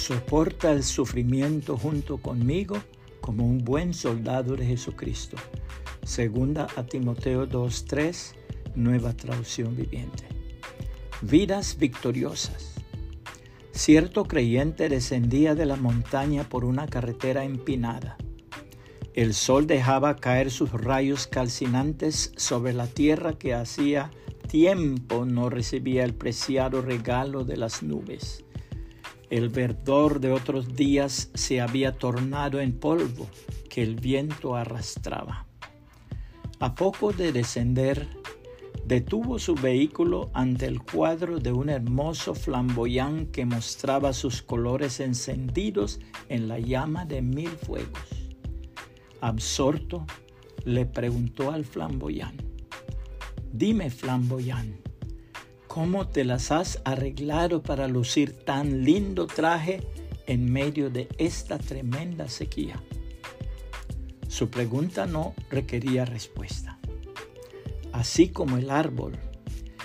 Soporta el sufrimiento junto conmigo como un buen soldado de Jesucristo. Segunda a Timoteo 2.3, nueva traducción viviente. Vidas victoriosas. Cierto creyente descendía de la montaña por una carretera empinada. El sol dejaba caer sus rayos calcinantes sobre la tierra que hacía tiempo no recibía el preciado regalo de las nubes. El verdor de otros días se había tornado en polvo que el viento arrastraba. A poco de descender, detuvo su vehículo ante el cuadro de un hermoso flamboyán que mostraba sus colores encendidos en la llama de mil fuegos. Absorto, le preguntó al flamboyán, Dime, flamboyán, ¿Cómo te las has arreglado para lucir tan lindo traje en medio de esta tremenda sequía? Su pregunta no requería respuesta. Así como el árbol,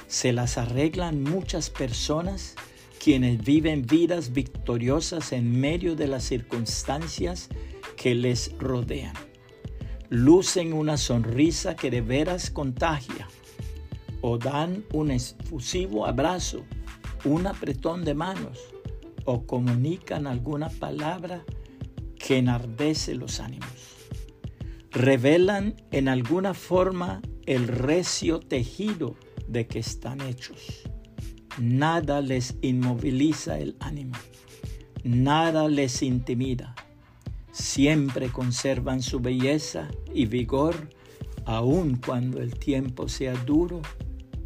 se las arreglan muchas personas quienes viven vidas victoriosas en medio de las circunstancias que les rodean. Lucen una sonrisa que de veras contagia o dan un efusivo abrazo, un apretón de manos o comunican alguna palabra que enardece los ánimos. Revelan en alguna forma el recio tejido de que están hechos. Nada les inmoviliza el ánimo, nada les intimida. Siempre conservan su belleza y vigor aun cuando el tiempo sea duro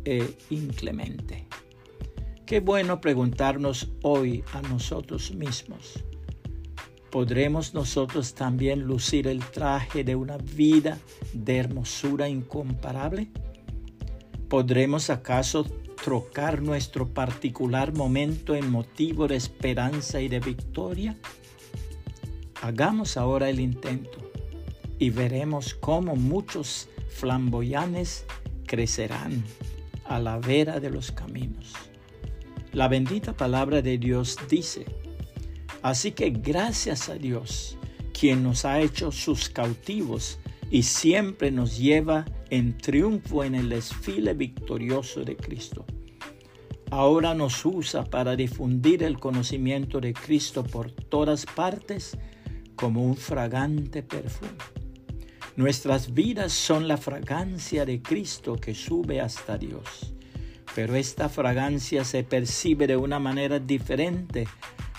e inclemente. Qué bueno preguntarnos hoy a nosotros mismos. ¿Podremos nosotros también lucir el traje de una vida de hermosura incomparable? ¿Podremos acaso trocar nuestro particular momento en motivo de esperanza y de victoria? Hagamos ahora el intento y veremos cómo muchos flamboyanes crecerán a la vera de los caminos. La bendita palabra de Dios dice, así que gracias a Dios, quien nos ha hecho sus cautivos y siempre nos lleva en triunfo en el desfile victorioso de Cristo. Ahora nos usa para difundir el conocimiento de Cristo por todas partes como un fragante perfume. Nuestras vidas son la fragancia de Cristo que sube hasta Dios. Pero esta fragancia se percibe de una manera diferente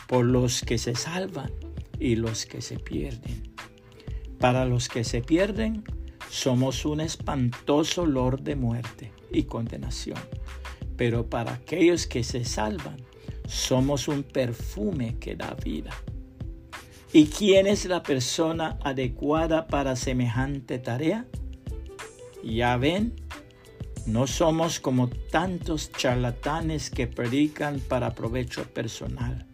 por los que se salvan y los que se pierden. Para los que se pierden, somos un espantoso olor de muerte y condenación. Pero para aquellos que se salvan, somos un perfume que da vida. ¿Y quién es la persona adecuada para semejante tarea? Ya ven, no somos como tantos charlatanes que predican para provecho personal.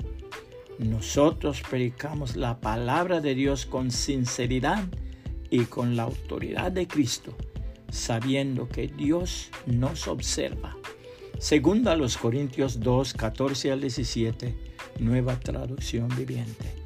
Nosotros predicamos la palabra de Dios con sinceridad y con la autoridad de Cristo, sabiendo que Dios nos observa. Segunda los Corintios 2, 14 al 17, nueva traducción viviente